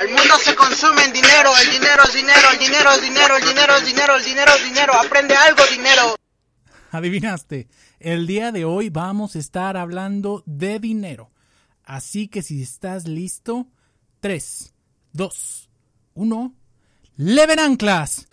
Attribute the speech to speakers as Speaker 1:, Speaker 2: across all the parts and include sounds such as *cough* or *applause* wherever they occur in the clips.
Speaker 1: El mundo se consume en dinero, el dinero es dinero, el dinero es dinero, el dinero es dinero, el dinero es dinero. Aprende algo, dinero.
Speaker 2: Adivinaste, el día de hoy vamos a estar hablando de dinero. Así que si estás listo, 3, 2, 1, ¡Leven Anclas!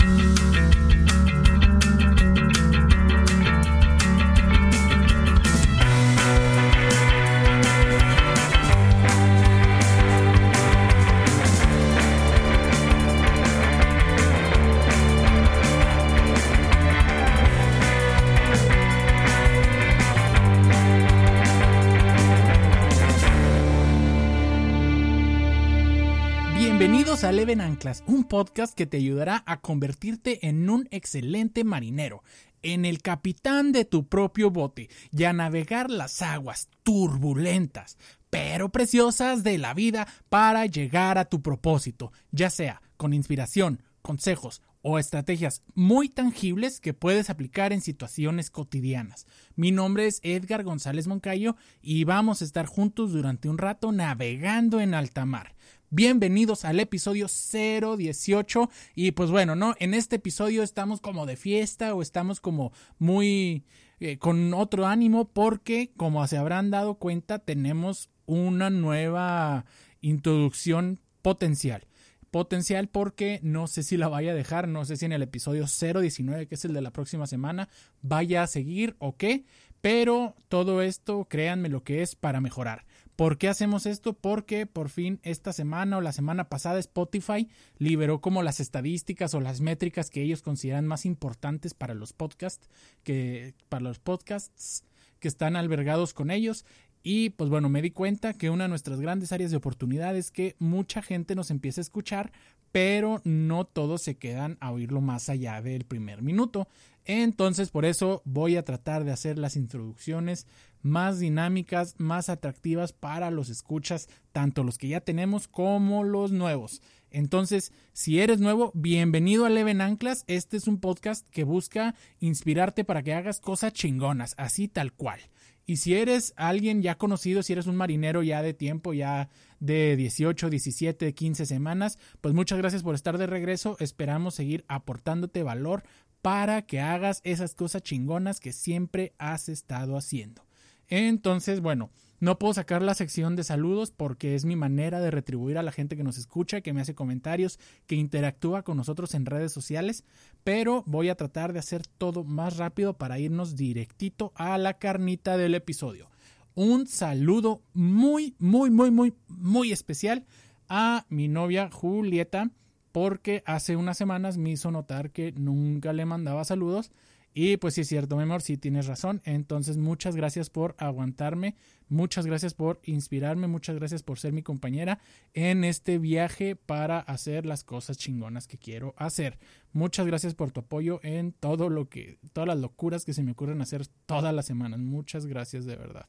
Speaker 2: Leven Anclas, un podcast que te ayudará a convertirte en un excelente marinero, en el capitán de tu propio bote y a navegar las aguas turbulentas, pero preciosas de la vida para llegar a tu propósito, ya sea con inspiración, consejos o estrategias muy tangibles que puedes aplicar en situaciones cotidianas. Mi nombre es Edgar González Moncayo y vamos a estar juntos durante un rato navegando en alta mar. Bienvenidos al episodio 018 y pues bueno, ¿no? En este episodio estamos como de fiesta o estamos como muy eh, con otro ánimo porque como se habrán dado cuenta tenemos una nueva introducción potencial potencial porque no sé si la vaya a dejar, no sé si en el episodio 019, que es el de la próxima semana, vaya a seguir o qué, pero todo esto, créanme lo que es para mejorar. ¿Por qué hacemos esto? Porque por fin esta semana o la semana pasada Spotify liberó como las estadísticas o las métricas que ellos consideran más importantes para los podcasts que para los podcasts que están albergados con ellos y pues bueno, me di cuenta que una de nuestras grandes áreas de oportunidad es que mucha gente nos empieza a escuchar, pero no todos se quedan a oírlo más allá del primer minuto. Entonces, por eso voy a tratar de hacer las introducciones más dinámicas, más atractivas para los escuchas, tanto los que ya tenemos como los nuevos. Entonces, si eres nuevo, bienvenido a Leven Anclas. Este es un podcast que busca inspirarte para que hagas cosas chingonas, así tal cual. Y si eres alguien ya conocido, si eres un marinero ya de tiempo, ya de 18, 17, 15 semanas, pues muchas gracias por estar de regreso. Esperamos seguir aportándote valor para que hagas esas cosas chingonas que siempre has estado haciendo. Entonces, bueno, no puedo sacar la sección de saludos porque es mi manera de retribuir a la gente que nos escucha, que me hace comentarios, que interactúa con nosotros en redes sociales, pero voy a tratar de hacer todo más rápido para irnos directito a la carnita del episodio. Un saludo muy, muy, muy, muy, muy especial a mi novia Julieta porque hace unas semanas me hizo notar que nunca le mandaba saludos y pues sí es cierto, mi amor, sí tienes razón. Entonces, muchas gracias por aguantarme, muchas gracias por inspirarme, muchas gracias por ser mi compañera en este viaje para hacer las cosas chingonas que quiero hacer. Muchas gracias por tu apoyo en todo lo que, todas las locuras que se me ocurren hacer todas las semanas. Muchas gracias de verdad.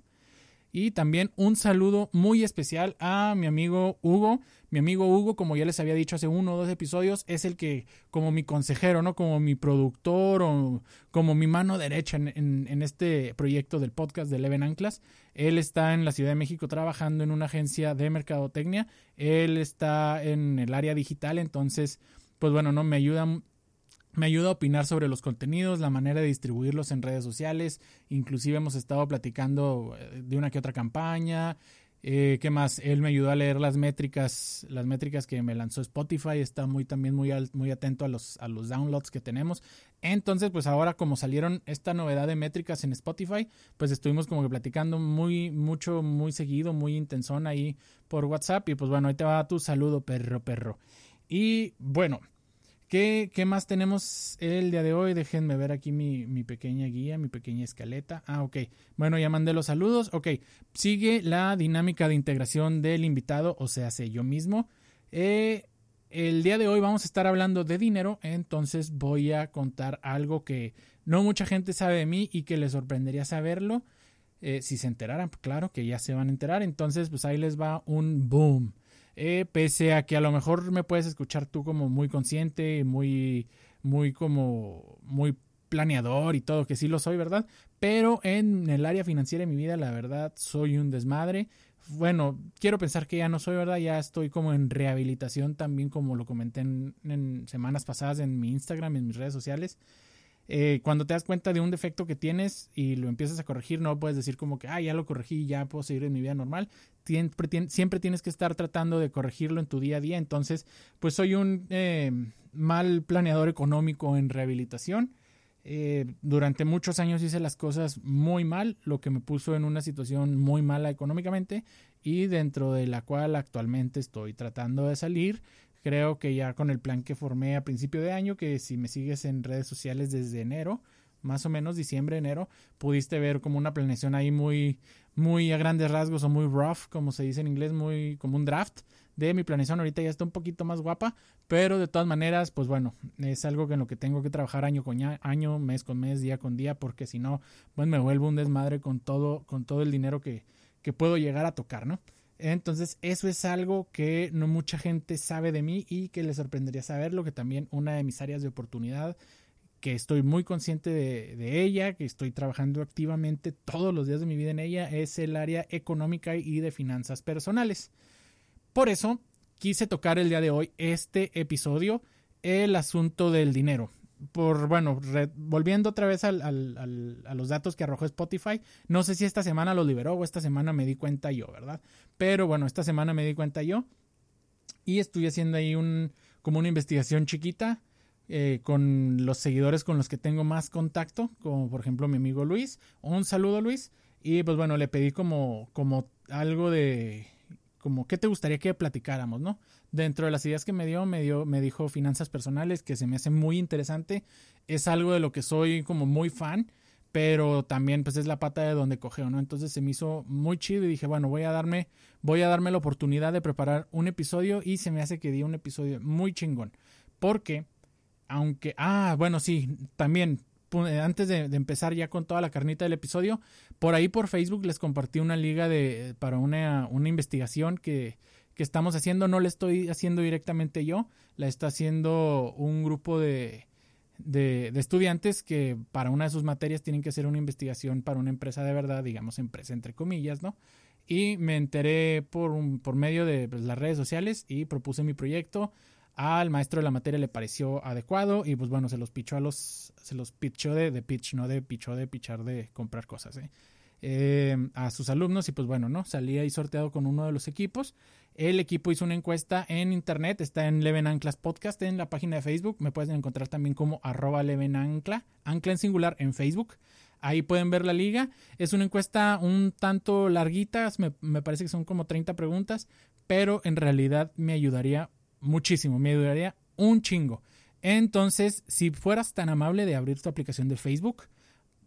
Speaker 2: Y también un saludo muy especial a mi amigo Hugo. Mi amigo Hugo, como ya les había dicho hace uno o dos episodios, es el que, como mi consejero, ¿no? Como mi productor o como mi mano derecha en, este proyecto del podcast de Leven Anclas. Él está en la Ciudad de México trabajando en una agencia de mercadotecnia. Él está en el área digital, entonces, pues bueno, no me ayuda me ayuda a opinar sobre los contenidos, la manera de distribuirlos en redes sociales. Inclusive hemos estado platicando eh, de una que otra campaña. Eh, ¿Qué más? Él me ayudó a leer las métricas, las métricas que me lanzó Spotify. Está muy también muy, muy atento a los, a los downloads que tenemos. Entonces, pues ahora como salieron esta novedad de métricas en Spotify, pues estuvimos como que platicando muy, mucho, muy seguido, muy intensón ahí por WhatsApp. Y pues bueno, ahí te va tu saludo, perro, perro. Y bueno, ¿Qué, más tenemos el día de hoy? Déjenme ver aquí mi, pequeña guía, mi pequeña escaleta. Ah, ok. Bueno, ya mandé los saludos. Ok. Sigue la dinámica de integración del invitado, o sea, sé yo mismo. Eh, el día de hoy vamos a estar hablando de dinero, entonces voy a contar algo que no mucha gente sabe de mí y que les sorprendería saberlo. Eh, si se enteraran, claro que ya se van a enterar. Entonces, pues ahí les va un boom. Eh, pese a que a lo mejor me puedes escuchar tú como muy consciente, muy, muy como, muy planeador y todo, que sí lo soy, ¿verdad? Pero en el área financiera de mi vida, la verdad, soy un desmadre. bueno, quiero pensar que ya no soy, ¿verdad? Ya estoy como en rehabilitación también, como lo comenté en, semanas pasadas en mi Instagram, en mis redes sociales. Eh, cuando te das cuenta de un defecto que tienes y lo empiezas a corregir, no puedes decir como que, ah, ya lo corregí, ya puedo seguir en mi vida normal. Siempre, tienes que estar tratando de corregirlo en tu día a día. Entonces, pues soy un eh, mal planeador económico en rehabilitación eh, durante muchos años hice las cosas muy mal, lo que me puso en una situación muy mala económicamente y dentro de la cual actualmente estoy tratando de salir. Creo que ya con el plan que formé a principio de año, que si me sigues en redes sociales desde enero, más o menos diciembre, enero, pudiste ver como una planeación ahí muy, muy a grandes rasgos o muy rough, como se dice en inglés, muy como un draft de mi planeación. Ahorita ya está un poquito más guapa, pero de todas maneras, pues bueno, es algo que en lo que tengo que trabajar año con año, mes con mes, día con día, porque si no, pues me vuelvo un desmadre con todo, con todo el dinero que, que puedo llegar a tocar, ¿no? Entonces, eso es algo que no mucha gente sabe de mí y que le sorprendería saberlo, que también una de mis áreas de oportunidad, que estoy muy consciente de, ella, que estoy trabajando activamente todos los días de mi vida en ella, es el área económica y de finanzas personales. Por eso quise tocar el día de hoy este episodio, el asunto del dinero. Por, bueno, volviendo otra vez al, a los datos que arrojó Spotify, no sé si esta semana lo liberó o esta semana me di cuenta yo, ¿verdad? Pero bueno, esta semana me di cuenta yo y estoy haciendo ahí un, como una investigación chiquita eh, con los seguidores con los que tengo más contacto, como por ejemplo mi amigo Luis. Un saludo Luis. Y pues bueno, le pedí como, como algo de como qué te gustaría que platicáramos, ¿no? Dentro de las ideas que me dio, me dio, me dijo finanzas personales, que se me hace muy interesante. Es algo de lo que soy como muy fan, pero también pues es la pata de donde cogeo, ¿no? Entonces se me hizo muy chido y dije, bueno, voy a darme, voy a darme la oportunidad de preparar un episodio y se me hace que di un episodio muy chingón. Porque, aunque, ah, bueno, sí, también eh, antes de, empezar ya con toda la carnita del episodio, por ahí por Facebook les compartí una liga de, para una, una investigación que, que estamos haciendo. No la estoy haciendo directamente yo, la está haciendo un grupo de, de, de, estudiantes que para una de sus materias tienen que hacer una investigación para una empresa de verdad, digamos empresa entre comillas, ¿no? Y me enteré por, un, por medio de pues, las redes sociales y propuse mi proyecto al maestro de la materia le pareció adecuado y pues bueno, se los pichó a los, se los pichó de, de pitch, no de pichó de pichar de comprar cosas, ¿eh? Eh, a sus alumnos y pues bueno, ¿no? Salía ahí sorteado con uno de los equipos. El equipo hizo una encuesta en internet, está en Leven Anclas Podcast en la página de Facebook, me pueden encontrar también como arroba Leven Ancla, en singular en Facebook. Ahí pueden ver la liga. Es una encuesta un tanto larguita, me, me parece que son como 30 preguntas, pero en realidad me ayudaría muchísimo, me ayudaría un chingo. Entonces, si fueras tan amable de abrir tu aplicación de Facebook,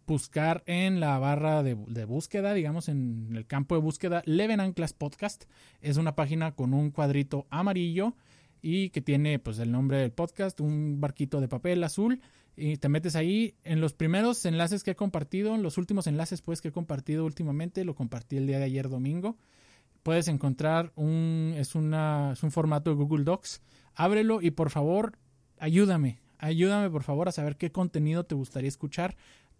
Speaker 2: buscar en la barra de, búsqueda, digamos, en el campo de búsqueda, Leven Anclas Podcast. Es una página con un cuadrito amarillo y que tiene pues el nombre del podcast, un barquito de papel azul y te metes ahí en los primeros enlaces que he compartido, en los últimos enlaces pues que he compartido últimamente, lo compartí el día de ayer domingo puedes encontrar un es, una, es un formato de Google Docs. Ábrelo y por favor, ayúdame. Ayúdame por favor a saber qué contenido te gustaría escuchar,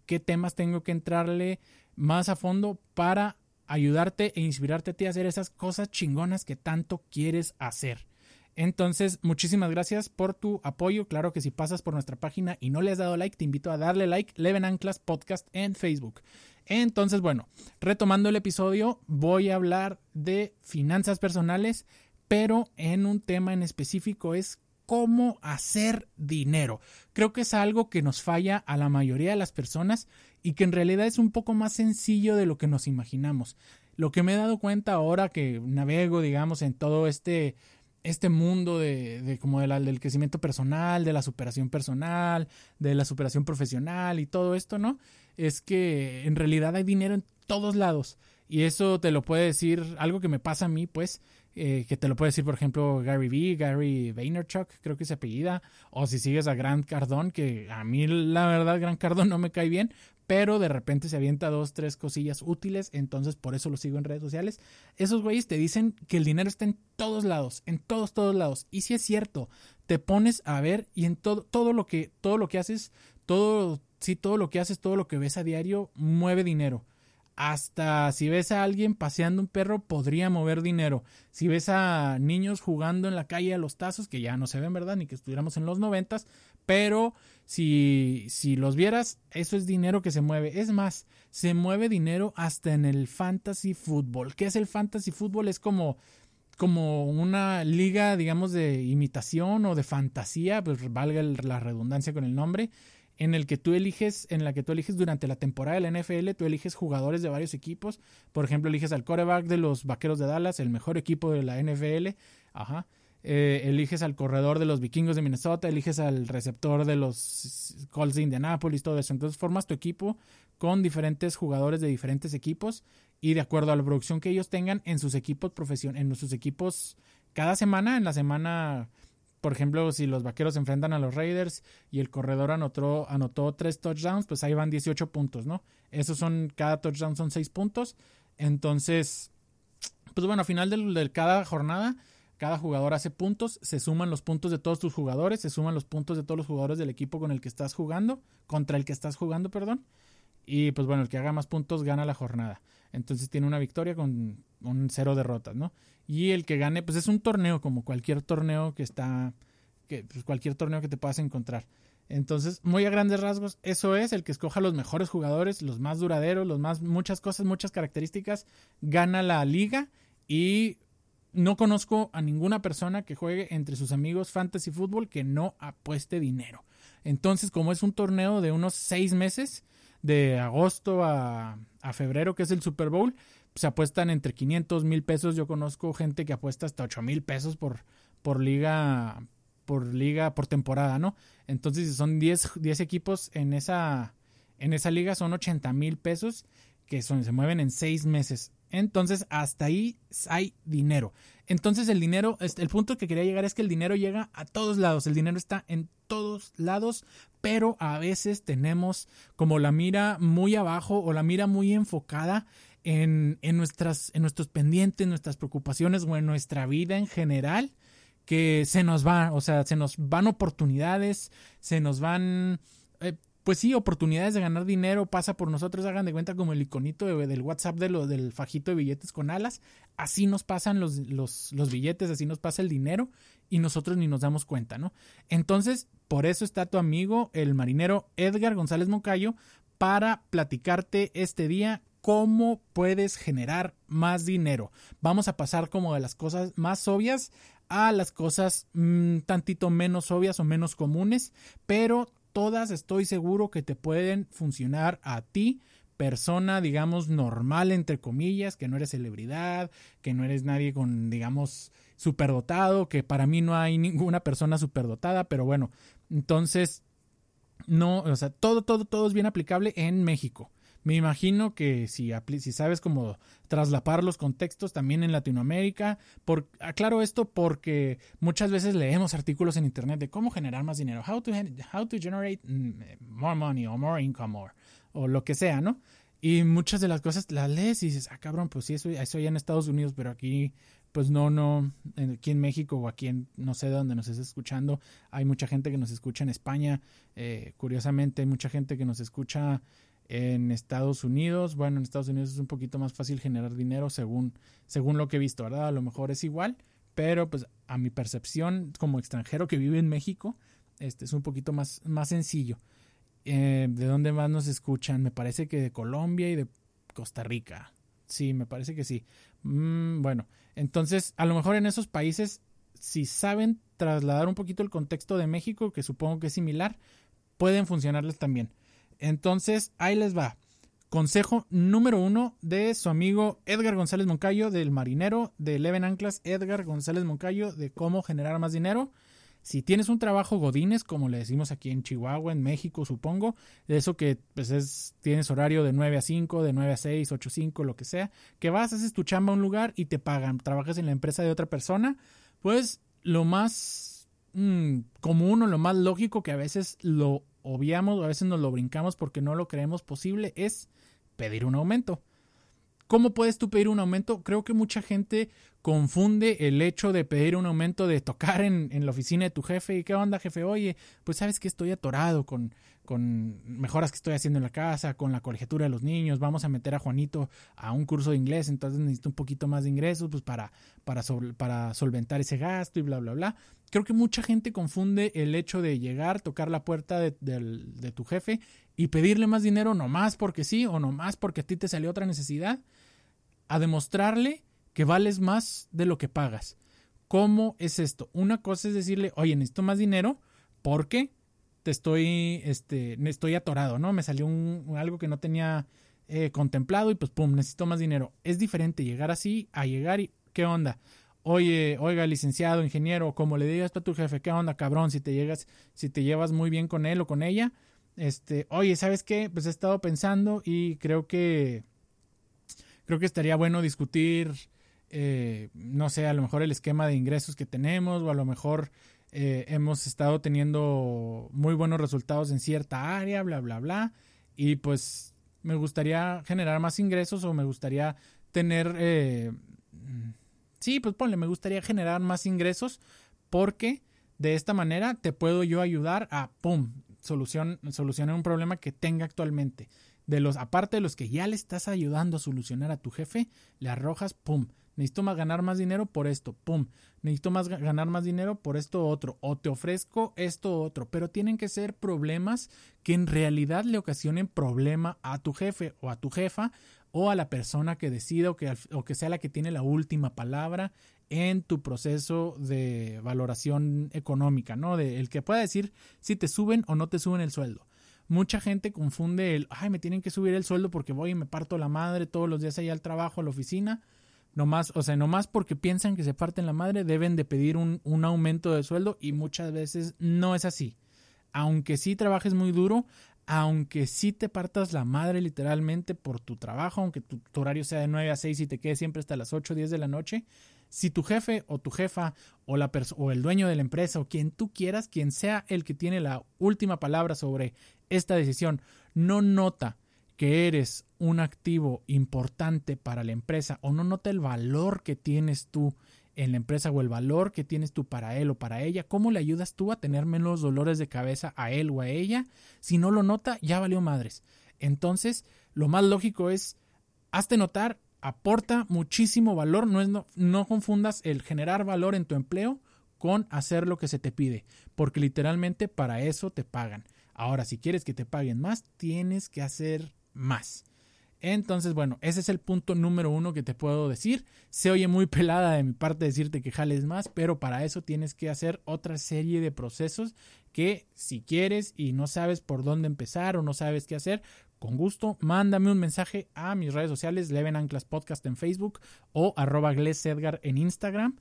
Speaker 2: qué temas tengo que entrarle más a fondo para ayudarte e inspirarte a ti a hacer esas cosas chingonas que tanto quieres hacer. Entonces, muchísimas gracias por tu apoyo. Claro que si pasas por nuestra página y no le has dado like, te invito a darle like. Leven Anclas Podcast en Facebook. Entonces, bueno, retomando el episodio, voy a hablar de finanzas personales, pero en un tema en específico es cómo hacer dinero. Creo que es algo que nos falla a la mayoría de las personas y que en realidad es un poco más sencillo de lo que nos imaginamos. Lo que me he dado cuenta ahora que navego, digamos, en todo este este mundo de, como del crecimiento personal, de la superación personal, de la superación profesional y todo esto, ¿no? Es que en realidad hay dinero en todos lados. Y eso te lo puede decir, algo que me pasa a mí, pues, eh, que te lo puede decir, por ejemplo, Gary Vee, Gary Vaynerchuk, creo que se apellida, o si sigues a Grant Cardone, que a mí la verdad Grant Cardone no me cae bien, pero de repente se avienta dos, tres cosillas útiles, entonces por eso lo sigo en redes sociales. Esos güeyes te dicen que el dinero está en todos lados, en todos, todos lados. Y si es cierto, te pones a ver y en todo, todo lo que, todo lo que haces, todo, sí, todo lo que haces, todo lo que ves a diario, mueve dinero. Hasta si ves a alguien paseando un perro podría mover dinero. Si ves a niños jugando en la calle a los tazos, que ya no se ven, ¿verdad? Ni que estuviéramos en los noventas, pero si, si los vieras, eso es dinero que se mueve. Es más, se mueve dinero hasta en el fantasy fútbol. ¿Qué es el fantasy fútbol? Es como como una liga, digamos, de imitación o de fantasía, pues valga la redundancia con el nombre, en el que tú eliges, en la que tú eliges durante la temporada de la NFL, tú eliges jugadores de varios equipos. Por ejemplo, eliges al coreback de los Vaqueros de Dallas, el mejor equipo de la NFL. Ajá. Eh, eliges al corredor de los vikingos de Minnesota, eliges al receptor de los Colts de Indianapolis, todo eso. Entonces formas tu equipo con diferentes jugadores de diferentes equipos y de acuerdo a la producción que ellos tengan en sus equipos profesión, en sus equipos cada semana, en la semana por ejemplo, si los vaqueros enfrentan a los Raiders y el corredor anotó, anotó tres touchdowns, pues ahí van 18 puntos, ¿no? Esos son, cada touchdown son 6 puntos. Entonces, pues bueno, al final de, cada jornada, cada jugador hace puntos, se suman los puntos de todos tus jugadores, se suman los puntos de todos los jugadores del equipo con el que estás jugando, contra el que estás jugando, perdón. Y pues bueno, el que haga más puntos gana la jornada. Entonces tiene una victoria con un cero derrotas, ¿no? Y el que gane, pues es un torneo, como cualquier torneo que está, que, pues cualquier torneo que te puedas encontrar. Entonces, muy a grandes rasgos, eso es el que escoja los mejores jugadores, los más duraderos, los más, muchas cosas, muchas características, gana la liga y no conozco a ninguna persona que juegue entre sus amigos fantasy fútbol que no apueste dinero. Entonces, como es un torneo de unos seis meses, de agosto a, a febrero, que es el Super Bowl, se apuestan entre 500 mil pesos. Yo conozco gente que apuesta hasta 8 mil pesos por, por liga, por liga, por temporada, ¿no? Entonces, si son 10, 10 equipos en esa, en esa liga, son 80 mil pesos que son, se mueven en 6 meses. Entonces, hasta ahí hay dinero. Entonces, el dinero, el punto que quería llegar es que el dinero llega a todos lados. El dinero está en todos lados, pero a veces tenemos como la mira muy abajo o la mira muy enfocada en, nuestras, en nuestros pendientes, nuestras preocupaciones o en nuestra vida en general, que se nos va, o sea, se nos van oportunidades, se nos van, eh, pues sí, oportunidades de ganar dinero, pasa por nosotros, hagan de cuenta como el iconito del WhatsApp de lo, del fajito de billetes con alas, así nos pasan los, los, los billetes, así nos pasa el dinero y nosotros ni nos damos cuenta, ¿no? Entonces, por eso está tu amigo, el marinero Edgar González Moncayo, para platicarte este día cómo puedes generar más dinero. Vamos a pasar como de las cosas más obvias a las cosas mm, tantito menos obvias o menos comunes, pero todas estoy seguro que te pueden funcionar a ti persona, digamos, normal, entre comillas, que no eres celebridad, que no eres nadie con, digamos, superdotado, que para mí no hay ninguna persona superdotada, pero bueno, entonces, no, o sea, todo, todo, todo es bien aplicable en México. Me imagino que si, si sabes cómo traslapar los contextos también en Latinoamérica, por, aclaro esto porque muchas veces leemos artículos en internet de cómo generar más dinero, how to, how to generate mm, more money o more income or, o lo que sea, ¿no? Y muchas de las cosas las lees y dices, ah, cabrón, pues sí, eso, eso en Estados Unidos, pero aquí, pues no, no, aquí en México o aquí en, no sé de dónde nos estés escuchando, hay mucha gente que nos escucha en España, eh, curiosamente hay mucha gente que nos escucha en Estados Unidos, bueno, en Estados Unidos es un poquito más fácil generar dinero según, según lo que he visto, ¿verdad? A lo mejor es igual, pero pues a mi percepción como extranjero que vive en México, este es un poquito más, más sencillo. Eh, ¿De dónde más nos escuchan? Me parece que de Colombia y de Costa Rica. Sí, me parece que sí. Mm, bueno, entonces a lo mejor en esos países, si saben trasladar un poquito el contexto de México, que supongo que es similar, pueden funcionarles también. Entonces, ahí les va. Consejo número uno de su amigo Edgar González Moncayo, del marinero de Eleven Anclas, Edgar González Moncayo, de cómo generar más dinero. Si tienes un trabajo godines, como le decimos aquí en Chihuahua, en México, supongo, eso que pues es, tienes horario de 9 a 5, de 9 a 6, 8 a 5, lo que sea, que vas, haces tu chamba a un lugar y te pagan, trabajas en la empresa de otra persona, pues lo más mm, común o lo más lógico que a veces lo obviamos o a veces nos lo brincamos porque no lo creemos posible es pedir un aumento. ¿Cómo puedes tú pedir un aumento? Creo que mucha gente confunde el hecho de pedir un aumento de tocar en, en la oficina de tu jefe y qué onda jefe, oye, pues sabes que estoy atorado con, con mejoras que estoy haciendo en la casa, con la colegiatura de los niños, vamos a meter a Juanito a un curso de inglés, entonces necesito un poquito más de ingresos pues para, para, para solventar ese gasto y bla, bla, bla. Creo que mucha gente confunde el hecho de llegar, tocar la puerta de, de tu jefe y pedirle más dinero nomás porque sí o nomás porque a ti te salió otra necesidad, a demostrarle que vales más de lo que pagas. ¿Cómo es esto? Una cosa es decirle, oye, necesito más dinero porque te estoy, este, estoy atorado, ¿no? Me salió un, algo que no tenía eh, contemplado y pues, pum, necesito más dinero. Es diferente llegar así a llegar y, ¿qué onda? Oye, oiga, licenciado, ingeniero, como le digas a tu jefe, ¿qué onda, cabrón? Si te llegas, si te llevas muy bien con él o con ella, este, oye, ¿sabes qué? Pues he estado pensando y creo que, creo que estaría bueno discutir eh, no sé, a lo mejor el esquema de ingresos que tenemos o a lo mejor eh, hemos estado teniendo muy buenos resultados en cierta área, bla, bla, bla. Y pues me gustaría generar más ingresos o me gustaría tener... Eh, sí, pues ponle, me gustaría generar más ingresos porque de esta manera te puedo yo ayudar a, ¡pum!, solución, solucionar un problema que tenga actualmente. De los, aparte de los que ya le estás ayudando a solucionar a tu jefe, le arrojas, ¡pum!, necesito más ganar más dinero por esto, pum, necesito más ganar más dinero por esto otro, o te ofrezco esto otro, pero tienen que ser problemas que en realidad le ocasionen problema a tu jefe o a tu jefa o a la persona que decida o que, o que sea la que tiene la última palabra en tu proceso de valoración económica, ¿no? De el que pueda decir si te suben o no te suben el sueldo. Mucha gente confunde el, ay, me tienen que subir el sueldo porque voy y me parto la madre todos los días allá al trabajo, a la oficina no más, o sea, no más porque piensan que se parten la madre, deben de pedir un, un aumento de sueldo y muchas veces no es así. Aunque sí trabajes muy duro, aunque sí te partas la madre literalmente por tu trabajo, aunque tu, horario sea de 9 a 6 y te quedes siempre hasta las 8 o 10 de la noche, si tu jefe o tu jefa o, la o el dueño de la empresa o quien tú quieras, quien sea el que tiene la última palabra sobre esta decisión, no nota que eres un activo importante para la empresa o no nota el valor que tienes tú en la empresa o el valor que tienes tú para él o para ella, ¿cómo le ayudas tú a tener menos dolores de cabeza a él o a ella? Si no lo nota, ya valió madres. Entonces, lo más lógico es, hazte notar, aporta muchísimo valor, no, es, no, no confundas el generar valor en tu empleo con hacer lo que se te pide, porque literalmente para eso te pagan. Ahora, si quieres que te paguen más, tienes que hacer más. Entonces, bueno, ese es el punto número uno que te puedo decir. Se oye muy pelada de mi parte decirte que jales más, pero para eso tienes que hacer otra serie de procesos que si quieres y no sabes por dónde empezar o no sabes qué hacer, con gusto, mándame un mensaje a mis redes sociales, Leven Anclas Podcast en Facebook o arroba Edgar en Instagram.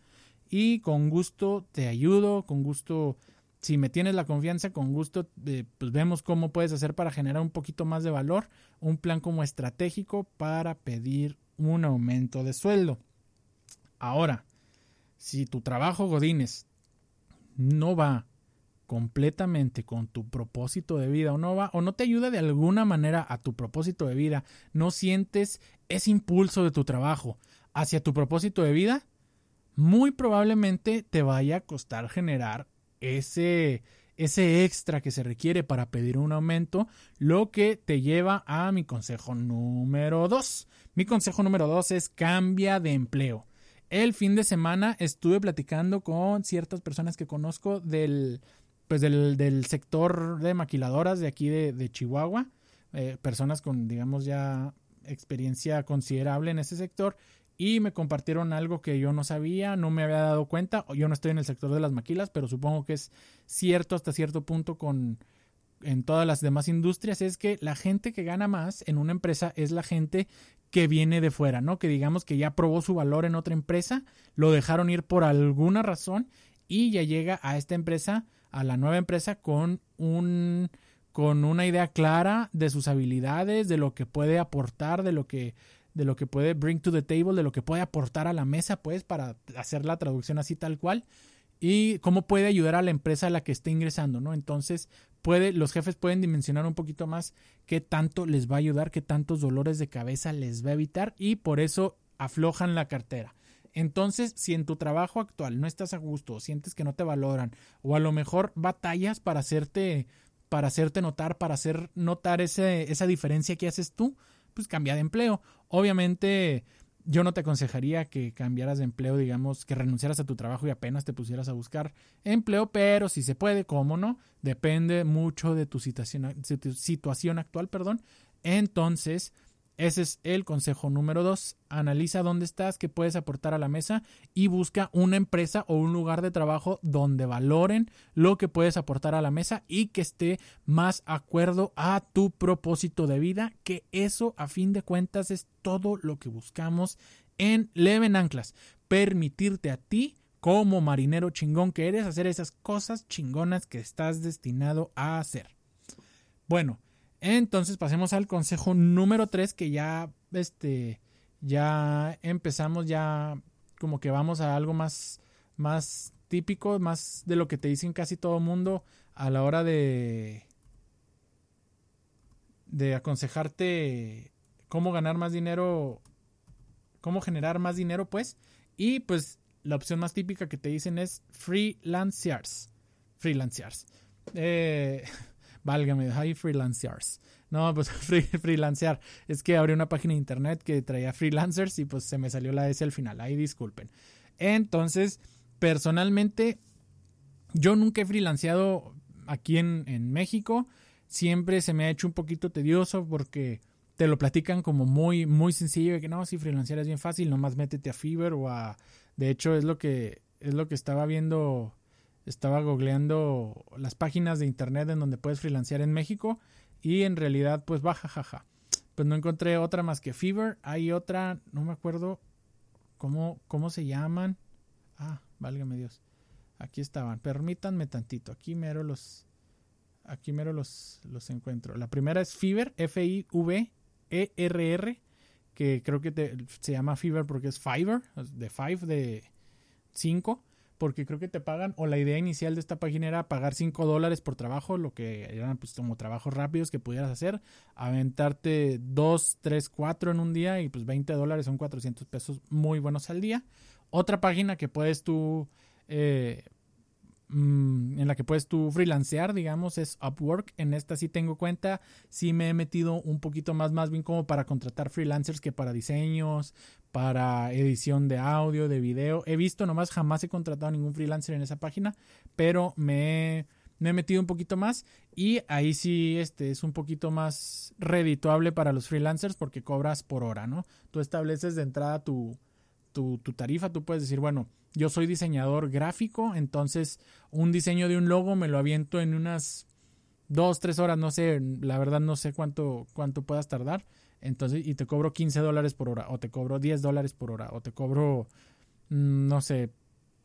Speaker 2: Y con gusto te ayudo, con gusto si me tienes la confianza, con gusto, pues vemos cómo puedes hacer para generar un poquito más de valor, un plan como estratégico para pedir un aumento de sueldo. Ahora, si tu trabajo Godines no va completamente con tu propósito de vida o no va o no te ayuda de alguna manera a tu propósito de vida, no sientes ese impulso de tu trabajo hacia tu propósito de vida, muy probablemente te vaya a costar generar ese, ese extra que se requiere para pedir un aumento, lo que te lleva a mi consejo número dos. Mi consejo número dos es cambia de empleo. El fin de semana estuve platicando con ciertas personas que conozco del, pues del, sector de maquiladoras de aquí de, Chihuahua, eh, personas con, digamos, ya experiencia considerable en ese sector y me compartieron algo que yo no sabía, no me había dado cuenta. Yo no estoy en el sector de las maquilas, pero supongo que es cierto hasta cierto punto con en todas las demás industrias es que la gente que gana más en una empresa es la gente que viene de fuera, ¿no? Que digamos que ya probó su valor en otra empresa, lo dejaron ir por alguna razón y ya llega a esta empresa, a la nueva empresa con un con una idea clara de sus habilidades, de lo que puede aportar, de lo que de lo que puede bring to the table, de lo que puede aportar a la mesa, pues, para hacer la traducción así tal cual, y cómo puede ayudar a la empresa a la que esté ingresando, ¿no? Entonces, puede, los jefes pueden dimensionar un poquito más qué tanto les va a ayudar, qué tantos dolores de cabeza les va a evitar, y por eso aflojan la cartera. Entonces, si en tu trabajo actual no estás a gusto, o sientes que no te valoran, o a lo mejor batallas para hacerte, para hacerte notar, para hacer notar ese, esa diferencia que haces tú, pues cambia de empleo. Obviamente, yo no te aconsejaría que cambiaras de empleo, digamos, que renunciaras a tu trabajo y apenas te pusieras a buscar empleo, pero si se puede, cómo no, depende mucho de tu situación, tu situación actual, perdón. Entonces, ese es el consejo número dos. Analiza dónde estás, qué puedes aportar a la mesa y busca una empresa o un lugar de trabajo donde valoren lo que puedes aportar a la mesa y que esté más acuerdo a tu propósito de vida, que eso a fin de cuentas es todo lo que buscamos en Leven Anclas. Permitirte a ti como marinero chingón que eres hacer esas cosas chingonas que estás destinado a hacer. Bueno, entonces pasemos al consejo número 3 que ya este ya empezamos ya como que vamos a algo más más típico, más de lo que te dicen casi todo mundo a la hora de de aconsejarte cómo ganar más dinero, cómo generar más dinero, pues, y pues la opción más típica que te dicen es freelancers. Freelancers. Eh, *laughs* Válgame, hay freelancers. No, pues *laughs* freelancear. Es que abrí una página de internet que traía freelancers y pues se me salió la S al final. Ahí disculpen. Entonces, personalmente, yo nunca he freelanceado aquí en, en México. Siempre se me ha hecho un poquito tedioso porque te lo platican como muy, muy sencillo. De que no, si freelancear es bien fácil, nomás métete a Fiverr o a. De hecho, es lo que, es lo que estaba viendo estaba googleando las páginas de internet en donde puedes freelancear en México y en realidad pues baja jaja. Pues no encontré otra más que Fever. Hay otra, no me acuerdo cómo, cómo se llaman. Ah, válgame Dios. Aquí estaban. Permítanme tantito. Aquí mero los aquí mero los, los encuentro. La primera es Fever, F I V E R R, que creo que se llama Fever porque es Fiverr, de five de 5 porque creo que te pagan, o la idea inicial de esta página era pagar 5 dólares por trabajo, lo que eran pues como trabajos rápidos que pudieras hacer, aventarte 2, 3, 4 en un día y pues 20 dólares son 400 pesos muy buenos al día. Otra página que puedes tú eh, Mm, en la que puedes tú freelancear, digamos, es Upwork. En esta sí tengo cuenta, sí me he metido un poquito más, más bien como para contratar freelancers que para diseños, para edición de audio, de video. He visto, nomás jamás he contratado ningún freelancer en esa página, pero me he, me he metido un poquito más y ahí sí este es un poquito más redituable para los freelancers porque cobras por hora, ¿no? Tú estableces de entrada tu, tu, tu tarifa, tú puedes decir, bueno, yo soy diseñador gráfico, entonces un diseño de un logo me lo aviento en unas dos, tres horas, no sé, la verdad no sé cuánto, cuánto puedas tardar. Entonces, y te cobro 15 dólares por hora, o te cobro 10 dólares por hora, o te cobro, mm, no sé,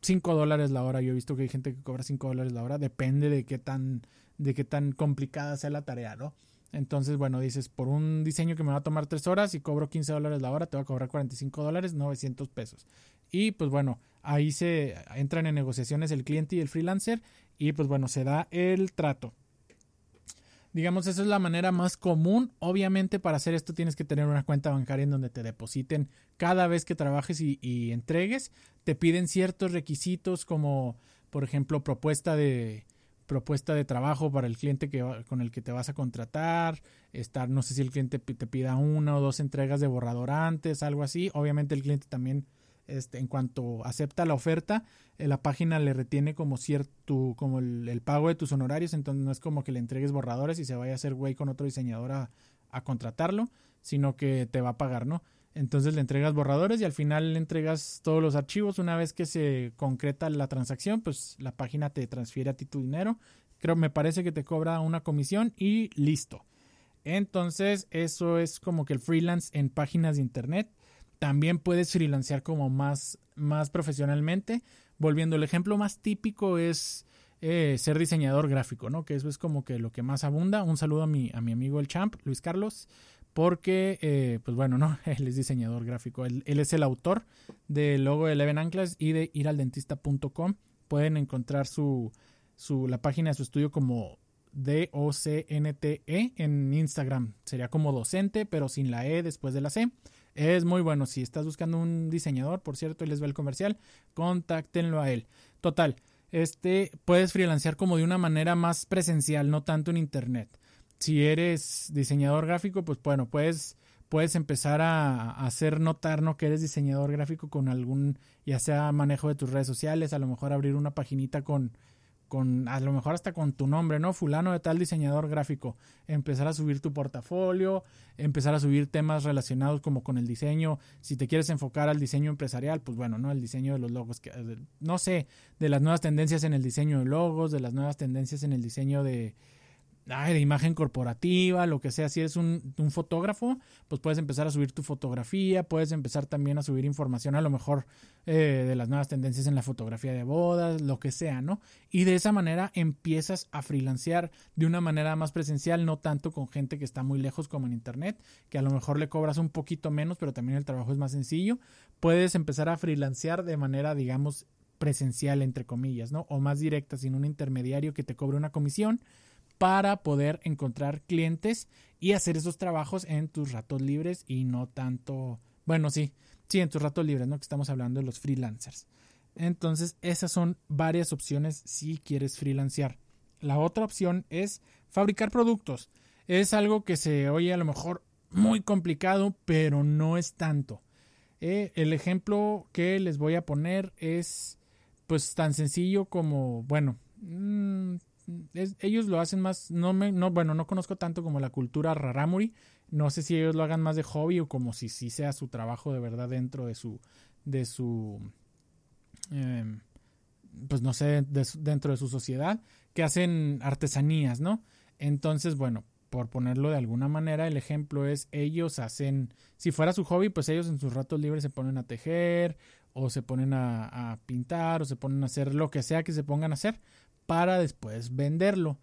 Speaker 2: 5 dólares la hora. Yo he visto que hay gente que cobra 5 dólares la hora, depende de qué tan, de qué tan complicada sea la tarea, ¿no? Entonces, bueno, dices, por un diseño que me va a tomar 3 horas y cobro 15 dólares la hora, te va a cobrar 45 dólares, 900 pesos. Y pues bueno, ahí se entran en negociaciones el cliente y el freelancer y pues bueno, se da el trato. Digamos, esa es la manera más común. Obviamente para hacer esto tienes que tener una cuenta bancaria en donde te depositen cada vez que trabajes y, entregues. Te piden ciertos requisitos como, por ejemplo, propuesta de, propuesta de trabajo para el cliente que con el que te vas a contratar, estar, no sé si el cliente te pida una o dos entregas de borrador antes, algo así. Obviamente el cliente también este, en cuanto acepta la oferta, eh, la página le retiene como cierto, como el, pago de tus honorarios, entonces no es como que le entregues borradores y se vaya a hacer güey con otro diseñador a, contratarlo, sino que te va a pagar, ¿no? Entonces le entregas borradores y al final le entregas todos los archivos. Una vez que se concreta la transacción, pues la página te transfiere a ti tu dinero. Creo, me parece que te cobra una comisión y listo. Entonces, eso es como que el freelance en páginas de internet. También puedes freelancear como más, más profesionalmente. Volviendo, el ejemplo más típico es eh, ser diseñador gráfico, ¿no? Que eso es como que lo que más abunda. Un saludo a mi, a mi amigo el champ, Luis Carlos, porque, eh, pues bueno, ¿no? *laughs* Él es diseñador gráfico. Él, es el autor del logo de Eleven Anclas y de iraldentista.com. Pueden encontrar su, su, la página de su estudio como D-O-C-N-T-E en Instagram. Sería como docente, pero sin la E después de la C. Es muy bueno. Si estás buscando un diseñador, por cierto, él les va el comercial, contáctenlo a él. Total, este puedes freelancear como de una manera más presencial, no tanto en internet. Si eres diseñador gráfico, pues bueno, puedes puedes empezar a, hacer notar ¿no? que eres diseñador gráfico con algún, ya sea manejo de tus redes sociales, a lo mejor abrir una paginita con, con, a lo mejor hasta con tu nombre, ¿no? Fulano de tal diseñador gráfico. Empezar a subir tu portafolio, empezar a subir temas relacionados como con el diseño. Si te quieres enfocar al diseño empresarial, pues bueno, ¿no? El diseño de los logos, que, no sé, de las nuevas tendencias en el diseño de logos, de las nuevas tendencias en el diseño de, ay, de imagen corporativa, lo que sea. Si eres un, un, fotógrafo, pues puedes empezar a subir tu fotografía, puedes empezar también a subir información a lo mejor eh, de las nuevas tendencias en la fotografía de bodas, lo que sea, ¿no? Y de esa manera empiezas a freelancear de una manera más presencial, no tanto con gente que está muy lejos como en internet, que a lo mejor le cobras un poquito menos, pero también el trabajo es más sencillo. Puedes empezar a freelancear de manera, digamos, presencial, entre comillas, ¿no? O más directa, sin un intermediario que te cobre una comisión para poder encontrar clientes y hacer esos trabajos en tus ratos libres y no tanto, bueno, sí, sí, en tus ratos libres, ¿no? Que estamos hablando de los freelancers. Entonces, esas son varias opciones si quieres freelancear. La otra opción es fabricar productos. Es algo que se oye a lo mejor muy complicado, pero no es tanto. Eh, el ejemplo que les voy a poner es pues tan sencillo como, bueno, mmm, ellos lo hacen más, no me, no, bueno, no conozco tanto como la cultura raramuri, no sé si ellos lo hagan más de hobby o como si sí sea su trabajo de verdad dentro de su, de su, em, pues no sé, dentro de su sociedad, que hacen artesanías, ¿no? Entonces, bueno, por ponerlo de alguna manera, el ejemplo es ellos hacen, si fuera su hobby, pues ellos en sus ratos libres se ponen a tejer o se ponen a pintar o se ponen a hacer lo que sea que se pongan a hacer para después venderlo.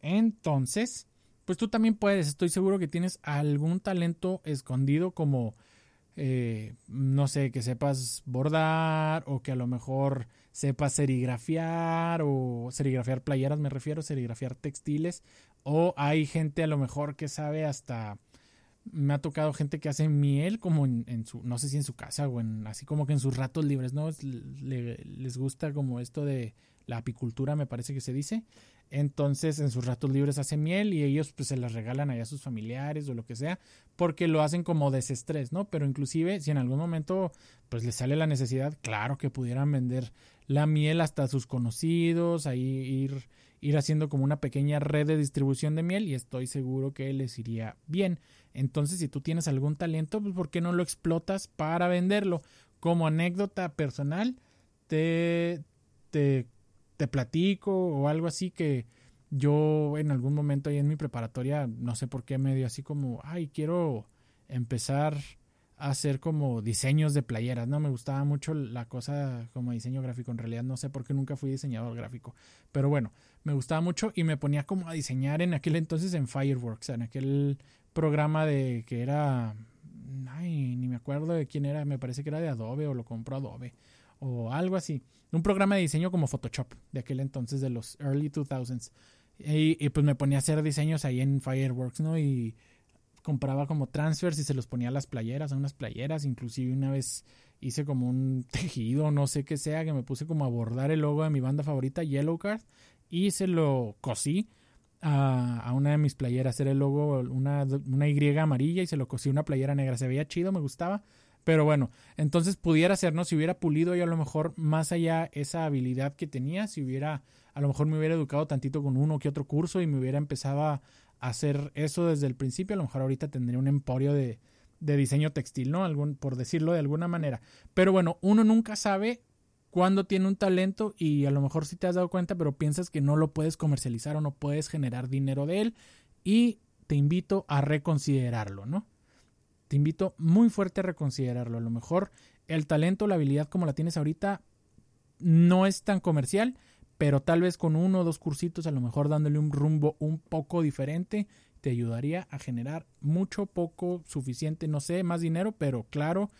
Speaker 2: Entonces, pues tú también puedes, estoy seguro que tienes algún talento escondido como, eh, no sé, que sepas bordar o que a lo mejor sepas serigrafiar o serigrafiar playeras, me refiero, serigrafiar textiles. O hay gente a lo mejor que sabe hasta me ha tocado gente que hace miel como en, su, no sé si en su casa o en, así como que en sus ratos libres, ¿no? les gusta como esto de la apicultura me parece que se dice. Entonces en sus ratos libres hace miel y ellos pues se las regalan allá a sus familiares o lo que sea, porque lo hacen como desestrés, ¿no? Pero inclusive si en algún momento pues les sale la necesidad, claro que pudieran vender la miel hasta a sus conocidos, ahí ir, ir haciendo como una pequeña red de distribución de miel y estoy seguro que les iría bien. Entonces si tú tienes algún talento, pues ¿por qué no lo explotas para venderlo? Como anécdota personal, te, te te platico o algo así que yo en algún momento ahí en mi preparatoria, no sé por qué, me dio así como, ay, quiero empezar a hacer como diseños de playeras, ¿no? Me gustaba mucho la cosa como diseño gráfico, en realidad no sé por qué nunca fui diseñador gráfico, pero bueno, me gustaba mucho y me ponía como a diseñar en aquel entonces en Fireworks, en aquel programa de que era, ay, ni me acuerdo de quién era, me parece que era de Adobe o lo compró Adobe o algo así. Un programa de diseño como Photoshop de aquel entonces de los early 2000s. Y, pues me ponía a hacer diseños ahí en Fireworks, ¿no? Y compraba como transfers y se los ponía a las playeras, a unas playeras. Inclusive una vez hice como un *laughs* tejido, no sé qué sea, que me puse como a bordar el logo de mi banda favorita, Yellow Card, y se lo cosí a, a una de mis playeras. Era el logo, una, una Y amarilla y se lo cosí una playera negra. Se veía chido, me gustaba. Pero bueno, entonces pudiera ser, ¿no? Si hubiera pulido yo a lo mejor más allá esa habilidad que tenía, si hubiera, a lo mejor me hubiera educado tantito con uno que otro curso y me hubiera empezado a hacer eso desde el principio, a lo mejor ahorita tendría un emporio de, de diseño textil, ¿no? Algún, por decirlo de alguna manera. Pero bueno, uno nunca sabe cuándo tiene un talento y a lo mejor sí te has dado cuenta, pero piensas que no lo puedes comercializar o no puedes generar dinero de él y te invito a reconsiderarlo, ¿no? Te invito muy fuerte a reconsiderarlo. A lo mejor el talento, la habilidad como la tienes ahorita no es tan comercial, pero tal vez con uno o dos cursitos, a lo mejor dándole un rumbo un poco diferente, te ayudaría a generar mucho, poco, suficiente, no sé, más dinero, pero claro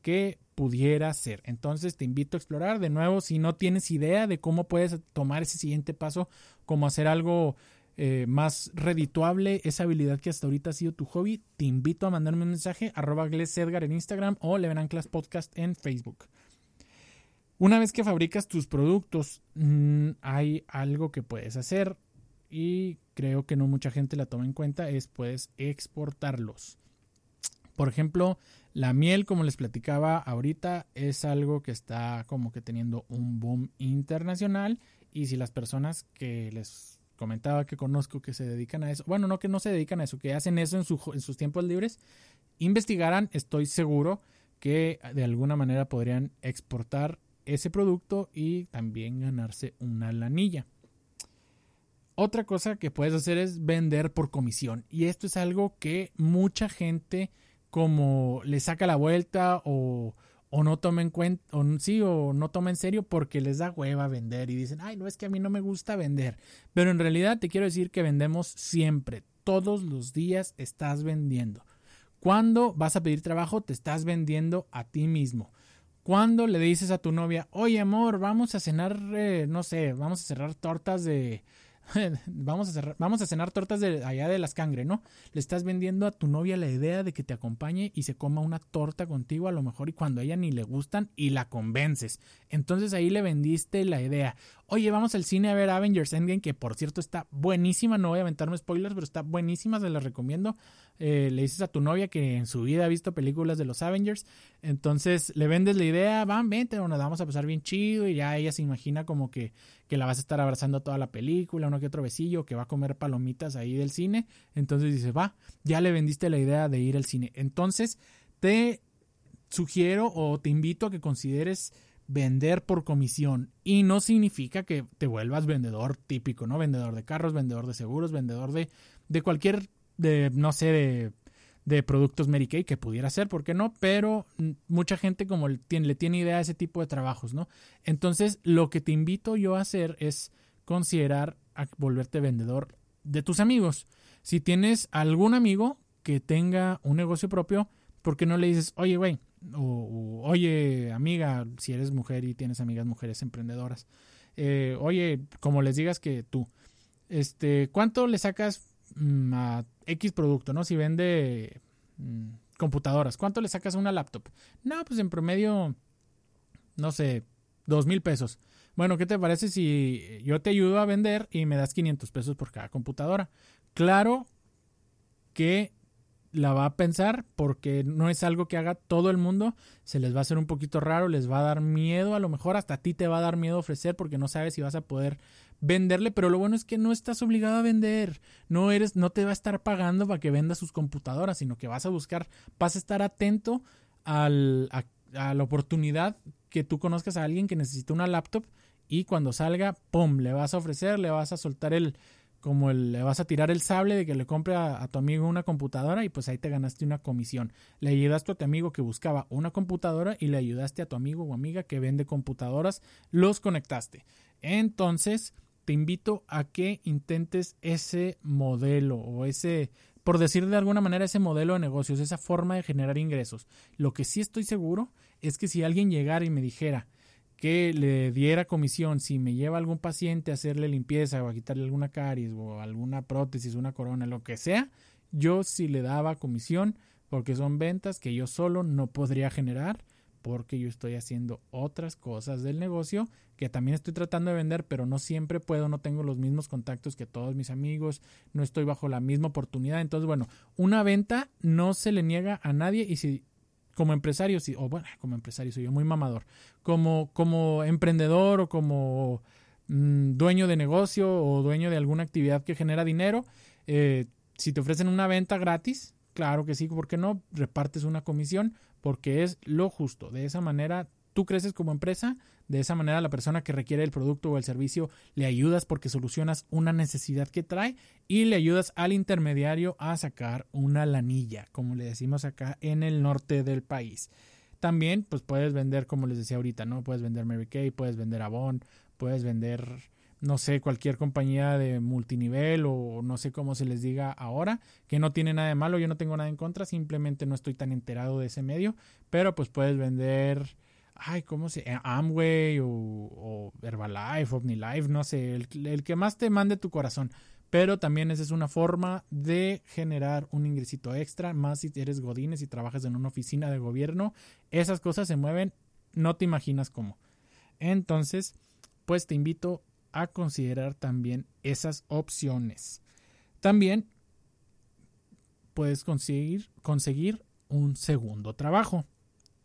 Speaker 2: que pudiera ser. Entonces te invito a explorar de nuevo si no tienes idea de cómo puedes tomar ese siguiente paso, como hacer algo eh, más redituable esa habilidad que hasta ahorita ha sido tu hobby, te invito a mandarme un mensaje arroba Edgar en Instagram o Levenanclas Podcast en Facebook. Una vez que fabricas tus productos, mm, hay algo que puedes hacer y creo que no mucha gente la toma en cuenta, es puedes exportarlos. Por ejemplo, la miel, como les platicaba ahorita, es algo que está como que teniendo un boom internacional y si las personas que les comentaba que conozco que se dedican a eso, bueno, no que no se dedican a eso, que hacen eso en, en sus tiempos libres, investigaran, estoy seguro que de alguna manera podrían exportar ese producto y también ganarse una lanilla. Otra cosa que puedes hacer es vender por comisión. Y esto es algo que mucha gente como le saca la vuelta o, o no toma en cuenta, o sí, o no toma en serio porque les da hueva vender y dicen, ay, no es que a mí no me gusta vender. Pero en realidad te quiero decir que vendemos siempre, todos los días estás vendiendo. Cuando vas a pedir trabajo, te estás vendiendo a ti mismo. Cuando le dices a tu novia, oye amor, vamos a cenar, eh, no sé, vamos a cerrar tortas de, *laughs* vamos, a vamos a cenar tortas de allá de las cangre, ¿no? Le estás vendiendo a tu novia la idea de que te acompañe y se coma una torta contigo a lo mejor y cuando a ella ni le gustan y la convences. Entonces ahí le vendiste la idea. Oye, vamos al cine a ver Avengers Endgame, que por cierto está buenísima, no voy a aventarme spoilers, pero está buenísima, se la recomiendo. Eh, le dices a tu novia que en su vida ha visto películas de los Avengers, entonces le vendes la idea, van, vente, nos vamos a pasar bien chido y ya ella se imagina como que, que la vas a estar abrazando toda la película, uno que otro besillo, que va a comer palomitas ahí del cine, entonces dices, va, ya le vendiste la idea de ir al cine. Entonces te sugiero o te invito a que consideres vender por comisión y no significa que te vuelvas vendedor típico, ¿no? Vendedor de carros, vendedor de seguros, vendedor de, de cualquier, de, no sé, de, de productos Mary que pudiera ser, ¿por qué no? Pero mucha gente como le tiene, le tiene idea a ese tipo de trabajos, ¿no? Entonces, lo que te invito yo a hacer es considerar a volverte vendedor de tus amigos. Si tienes algún amigo que tenga un negocio propio, ¿por qué no le dices, oye, güey, oye, amiga, si eres mujer y tienes amigas mujeres emprendedoras, eh, oye, como les digas que tú, este, ¿cuánto le sacas mm, a X producto, no? Si vende mm, computadoras, ¿cuánto le sacas a una laptop? No, pues en promedio, no sé, dos mil pesos. Bueno, ¿qué te parece si yo te ayudo a vender y me das 500 pesos por cada computadora? Claro que la va a pensar porque no es algo que haga todo el mundo, se les va a hacer un poquito raro, les va a dar miedo, a lo mejor hasta a ti te va a dar miedo ofrecer porque no sabes si vas a poder venderle, pero lo bueno es que no estás obligado a vender, no eres no te va a estar pagando para que vendas sus computadoras, sino que vas a buscar, vas a estar atento al, a, a la oportunidad que tú conozcas a alguien que necesita una laptop y cuando salga, pum, le vas a ofrecer, le vas a soltar el como le vas a tirar el sable de que le compre a, tu amigo una computadora y pues ahí te ganaste una comisión. Le ayudaste a tu amigo que buscaba una computadora y le ayudaste a tu amigo o amiga que vende computadoras, los conectaste. Entonces, te invito a que intentes ese modelo o ese, por decir de alguna manera, ese modelo de negocios, esa forma de generar ingresos. Lo que sí estoy seguro es que si alguien llegara y me dijera, que le diera comisión si me lleva algún paciente a hacerle limpieza o a quitarle alguna caries o alguna prótesis, una corona, lo que sea, yo sí le daba comisión porque son ventas que yo solo no podría generar porque yo estoy haciendo otras cosas del negocio que también estoy tratando de vender, pero no siempre puedo, no tengo los mismos contactos que todos mis amigos, no estoy bajo la misma oportunidad. Entonces, bueno, una venta no se le niega a nadie y si como empresario, sí, o bueno, como empresario soy yo muy mamador, como, como emprendedor o como mm, dueño de negocio o dueño de alguna actividad que genera dinero, eh, si te ofrecen una venta gratis, claro que sí, ¿por qué no? Repartes una comisión porque es lo justo. De esa manera tú creces como empresa, de esa manera la persona que requiere el producto o el servicio le ayudas porque solucionas una necesidad que trae y le ayudas al intermediario a sacar una lanilla, como le decimos acá en el norte del país. También pues puedes vender, como les decía ahorita, ¿no? Puedes vender Mary Kay, puedes vender Avon, puedes vender no sé, cualquier compañía de multinivel o no sé cómo se les diga ahora, que no tiene nada de malo, yo no tengo nada en contra, simplemente no estoy tan enterado de ese medio, pero pues puedes vender ay, ¿cómo se? Eh, Amway o, o Herbalife, OmniLife, no sé, el, el, que más te mande tu corazón. pero también esa es una forma de generar un ingresito extra, más si eres godines y trabajas en una oficina de gobierno, esas cosas se mueven, no te imaginas cómo. Entonces, pues te invito a considerar también esas opciones. También puedes conseguir, conseguir un segundo trabajo.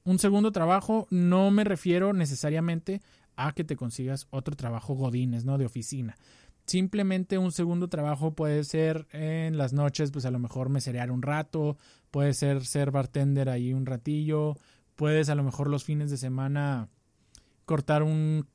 Speaker 2: Un segundo trabajo no me refiero necesariamente a que te consigas otro trabajo godines, ¿no? De oficina. Simplemente un segundo trabajo puede ser en las noches, pues a lo mejor meserear un rato, puede ser ser bartender ahí un ratillo, puedes a lo mejor los fines de semana cortar un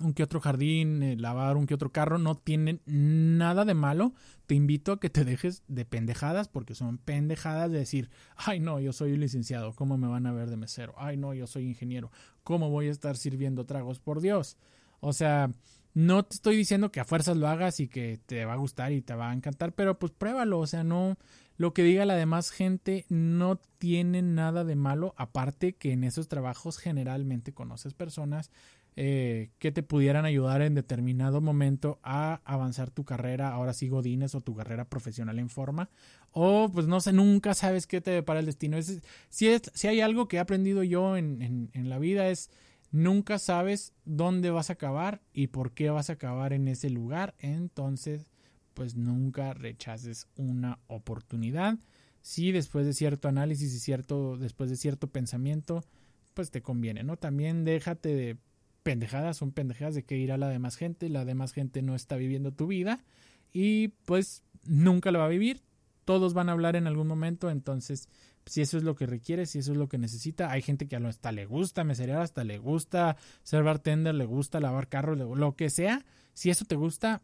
Speaker 2: un que otro jardín, eh, lavar un que otro carro, no tienen nada de malo. Te invito a que te dejes de pendejadas, porque son pendejadas de decir, ay no, yo soy licenciado, ¿cómo me van a ver de mesero? Ay no, yo soy ingeniero, ¿cómo voy a estar sirviendo tragos? Por Dios. O sea, no te estoy diciendo que a fuerzas lo hagas y que te va a gustar y te va a encantar, pero pues pruébalo, o sea, no, lo que diga la demás gente no tiene nada de malo, aparte que en esos trabajos generalmente conoces personas eh, que te pudieran ayudar en determinado momento a avanzar tu carrera, ahora sí Godines o tu carrera profesional en forma, o pues no sé, nunca sabes qué te depara el destino. Es, si, es, si hay algo que he aprendido yo en, en la vida es nunca sabes dónde vas a acabar y por qué vas a acabar en ese lugar, entonces pues nunca rechaces una oportunidad. Si después de cierto análisis y cierto, después de cierto pensamiento, pues te conviene, ¿no? También déjate de pendejadas, son pendejadas de que ir a la demás gente, la demás gente no está viviendo tu vida y pues nunca lo va a vivir, todos van a hablar en algún momento, entonces si eso es lo que requiere, si eso es lo que necesita, hay gente que hasta le gusta meserear, hasta le gusta ser bartender, le gusta lavar carros, lo que sea, si eso te gusta,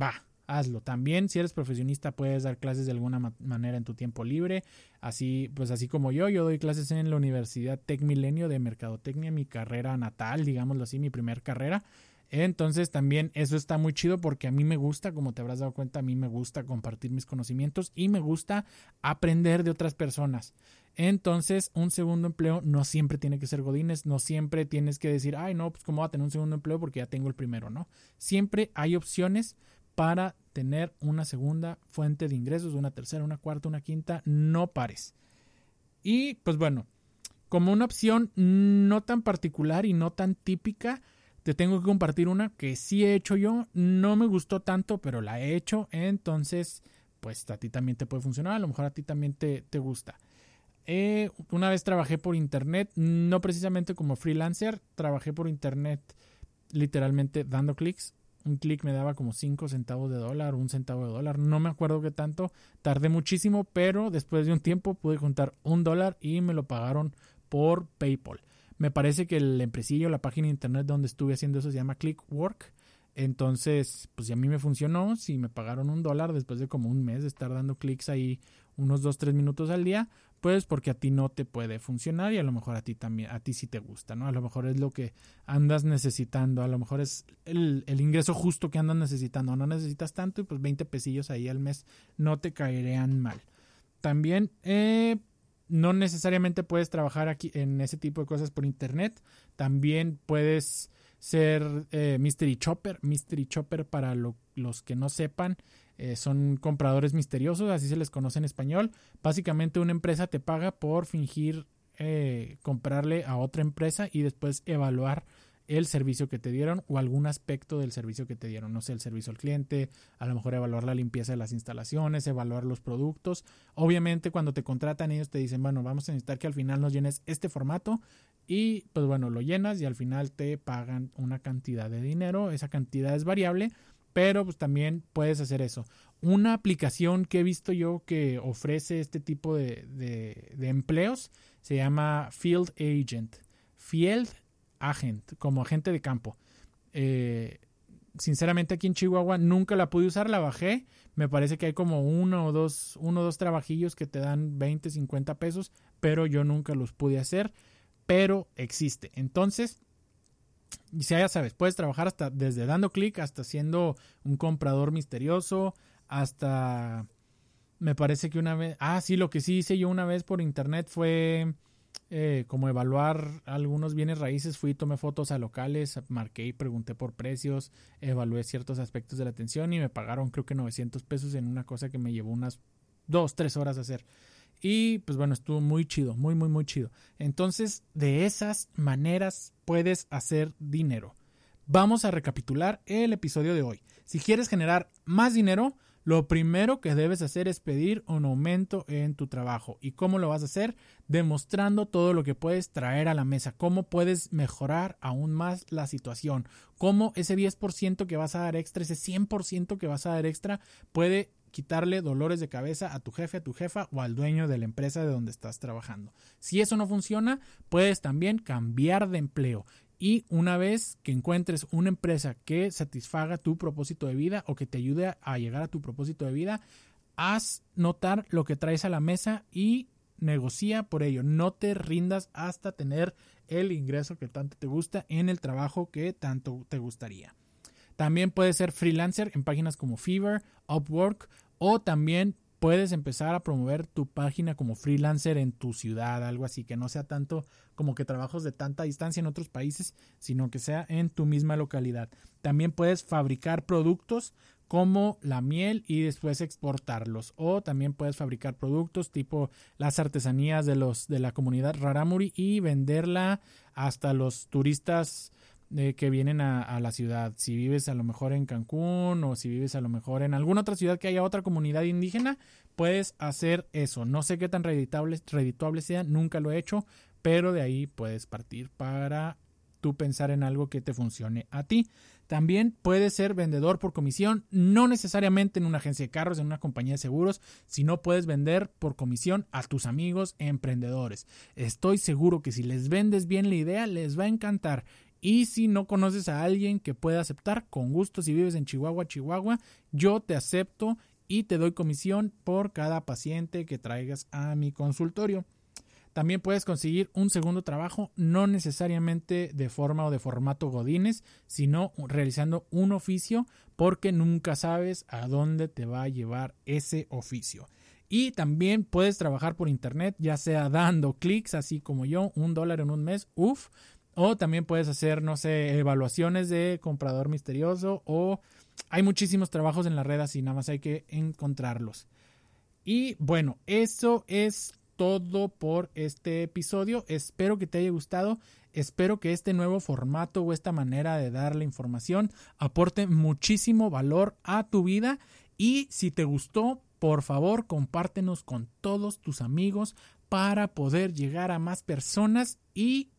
Speaker 2: va, hazlo. También, si eres profesionista, puedes dar clases de alguna manera en tu tiempo libre. Así, pues así como yo, yo doy clases en la Universidad Tec Milenio de Mercadotecnia, mi carrera natal, digámoslo así, mi primer carrera. Entonces también eso está muy chido porque a mí me gusta, como te habrás dado cuenta, a mí me gusta compartir mis conocimientos y me gusta aprender de otras personas. Entonces, un segundo empleo no siempre tiene que ser Godines, no siempre tienes que decir, ay, no, pues cómo va a tener un segundo empleo porque ya tengo el primero, ¿no? Siempre hay opciones para tener una segunda fuente de ingresos, una tercera, una cuarta, una quinta, no pares. Y pues bueno, como una opción no tan particular y no tan típica, te tengo que compartir una que sí he hecho yo, no me gustó tanto, pero la he hecho, entonces pues a ti también te puede funcionar, a lo mejor a ti también te, te gusta. Eh, una vez trabajé por internet, no precisamente como freelancer, trabajé por internet literalmente dando clics un clic me daba como 5 centavos de dólar, un centavo de dólar, no me acuerdo qué tanto, tardé muchísimo, pero después de un tiempo pude juntar un dólar y me lo pagaron por PayPal. Me parece que el empresillo, la página de internet donde estuve haciendo eso se llama Clickwork. Entonces, pues a mí me funcionó, si me pagaron un dólar después de como un mes de estar dando clics ahí unos 2-3 minutos al día, pues porque a ti no te puede funcionar y a lo mejor a ti también, a ti sí te gusta, ¿no? A lo mejor es lo que andas necesitando, a lo mejor es el, ingreso justo que andas necesitando, no necesitas tanto y pues 20 pesillos ahí al mes no te caerían mal. También, eh, no necesariamente puedes trabajar aquí en ese tipo de cosas por internet, también puedes ser eh, Mystery Chopper, Mystery Chopper para los que no sepan, eh, son compradores misteriosos, así se les conoce en español. Básicamente una empresa te paga por fingir eh, comprarle a otra empresa y después evaluar el servicio que te dieron o algún aspecto del servicio que te dieron, no sé, el servicio al cliente, a lo mejor evaluar la limpieza de las instalaciones, evaluar los productos. Obviamente cuando te contratan ellos te dicen, bueno, vamos a necesitar que al final nos llenes este formato y pues bueno, lo llenas y al final te pagan una cantidad de dinero, esa cantidad es variable, pero pues también puedes hacer eso. Una aplicación que he visto yo que ofrece este tipo de, de, empleos se llama Field Agent. Field Agent, como agente de campo. Eh, sinceramente aquí en Chihuahua nunca la pude usar, la bajé. Me parece que hay como uno o dos, uno o dos trabajillos que te dan 20, 50 pesos, pero yo nunca los pude hacer. Pero existe. Entonces, y ya sabes, puedes trabajar hasta desde dando clic hasta siendo un comprador misterioso, hasta me parece que una vez, ah, sí, lo que sí hice yo una vez por internet fue eh, como evaluar algunos bienes raíces, fui, tomé fotos a locales, marqué y pregunté por precios, evalué ciertos aspectos de la atención y me pagaron creo que 900 pesos en una cosa que me llevó unas dos, tres horas hacer. Y pues bueno, estuvo muy chido, muy, muy, muy chido. Entonces, de esas maneras puedes hacer dinero. Vamos a recapitular el episodio de hoy. Si quieres generar más dinero, lo primero que debes hacer es pedir un aumento en tu trabajo. ¿Y cómo lo vas a hacer? Demostrando todo lo que puedes traer a la mesa, cómo puedes mejorar aún más la situación, cómo ese 10% que vas a dar extra, ese 100% que vas a dar extra puede quitarle dolores de cabeza a tu jefe, a tu jefa o al dueño de la empresa de donde estás trabajando. Si eso no funciona, puedes también cambiar de empleo. Y una vez que encuentres una empresa que satisfaga tu propósito de vida o que te ayude a llegar a tu propósito de vida, haz notar lo que traes a la mesa y negocia por ello. No te rindas hasta tener el ingreso que tanto te gusta en el trabajo que tanto te gustaría. También puedes ser freelancer en páginas como Fever, Upwork o también puedes empezar a promover tu página como freelancer en tu ciudad, algo así, que no sea tanto como que trabajos de tanta distancia en otros países, sino que sea en tu misma localidad. También puedes fabricar productos como la miel y después exportarlos o también puedes fabricar productos tipo las artesanías de los de la comunidad Raramuri y venderla hasta los turistas que vienen a, la ciudad. Si vives a lo mejor en Cancún o si vives a lo mejor en alguna otra ciudad que haya otra comunidad indígena, puedes hacer eso. No sé qué tan redituable, sea, nunca lo he hecho, pero de ahí puedes partir para tú pensar en algo que te funcione a ti. También puedes ser vendedor por comisión, no necesariamente en una agencia de carros, en una compañía de seguros, sino puedes vender por comisión a tus amigos emprendedores. Estoy seguro que si les vendes bien la idea, les va a encantar y si no conoces a alguien que pueda aceptar, con gusto, si vives en Chihuahua, Chihuahua, yo te acepto y te doy comisión por cada paciente que traigas a mi consultorio. También puedes conseguir un segundo trabajo, no necesariamente de forma o de formato godines, sino realizando un oficio, porque nunca sabes a dónde te va a llevar ese oficio. Y también puedes trabajar por internet, ya sea dando clics, así como yo, un dólar en un mes, uff, o también puedes hacer, no sé, evaluaciones de comprador misterioso o hay muchísimos trabajos en la red así, nada más hay que encontrarlos. Y bueno, eso es todo por este episodio. Espero que te haya gustado. Espero que este nuevo formato o esta manera de dar la información aporte muchísimo valor a tu vida. Y si te gustó, por favor, compártenos con todos tus amigos para poder llegar a más personas y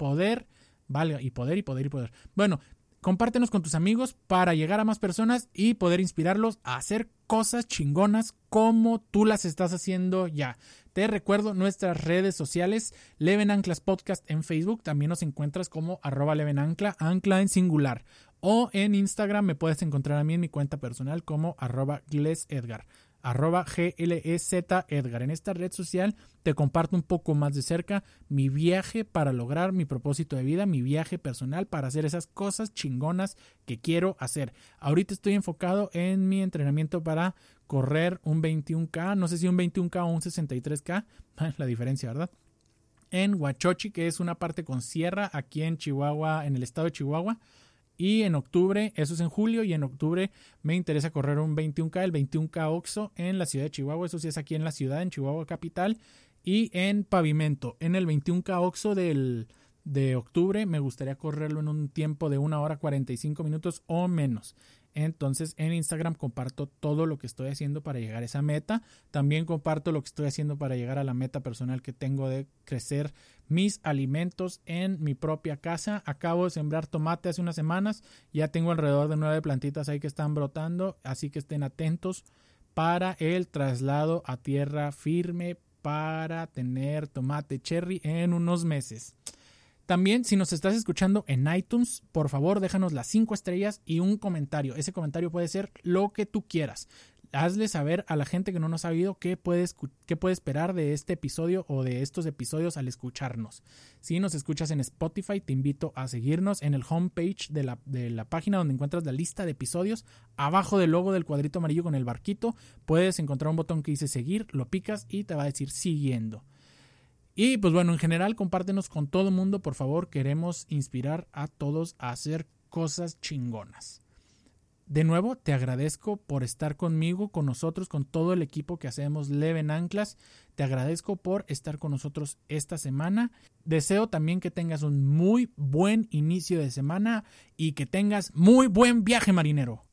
Speaker 2: poder, vale, y poder y poder y poder. Bueno, compártenos con tus amigos para llegar a más personas y poder inspirarlos a hacer cosas chingonas como tú las estás haciendo ya. Te recuerdo nuestras redes sociales, Leven Anclas Podcast en Facebook, también nos encuentras como arroba Leven Ancla, ancla en singular. O en Instagram me puedes encontrar a mí en mi cuenta personal como arroba Edgar arroba GLEZ Edgar. En esta red social te comparto un poco más de cerca mi viaje para lograr mi propósito de vida, mi viaje personal para hacer esas cosas chingonas que quiero hacer. Ahorita estoy enfocado en mi entrenamiento para correr un 21K, no sé si un 21K o un 63K, *laughs* la diferencia, ¿verdad? En Huachochi, que es una parte con sierra aquí en Chihuahua, en el estado de Chihuahua. Y en octubre, eso es en julio, y en octubre me interesa correr un 21K, el 21K Oxo en la ciudad de Chihuahua, eso sí es aquí en la ciudad, en Chihuahua capital, y en pavimento. En el 21K Oxo del, de octubre me gustaría correrlo en un tiempo de una hora 45 minutos o menos. Entonces en Instagram comparto todo lo que estoy haciendo para llegar a esa meta. También comparto lo que estoy haciendo para llegar a la meta personal que tengo de crecer mis alimentos en mi propia casa. Acabo de sembrar tomate hace unas semanas. Ya tengo alrededor de nueve plantitas ahí que están brotando. Así que estén atentos para el traslado a tierra firme para tener tomate cherry en unos meses. También, si nos estás escuchando en iTunes, por favor déjanos las cinco estrellas y un comentario. Ese comentario puede ser lo que tú quieras. Hazle saber a la gente que no nos ha oído qué puede, qué puede esperar de este episodio o de estos episodios al escucharnos. Si nos escuchas en Spotify, te invito a seguirnos en el homepage de la, de la página donde encuentras la lista de episodios. Abajo del logo del cuadrito amarillo con el barquito, puedes encontrar un botón que dice seguir, lo picas y te va a decir siguiendo. Y pues bueno, en general, compártenos con todo el mundo, por favor. Queremos inspirar a todos a hacer cosas chingonas. De nuevo, te agradezco por estar conmigo, con nosotros, con todo el equipo que hacemos Leven Anclas. Te agradezco por estar con nosotros esta semana. Deseo también que tengas un muy buen inicio de semana y que tengas muy buen viaje marinero.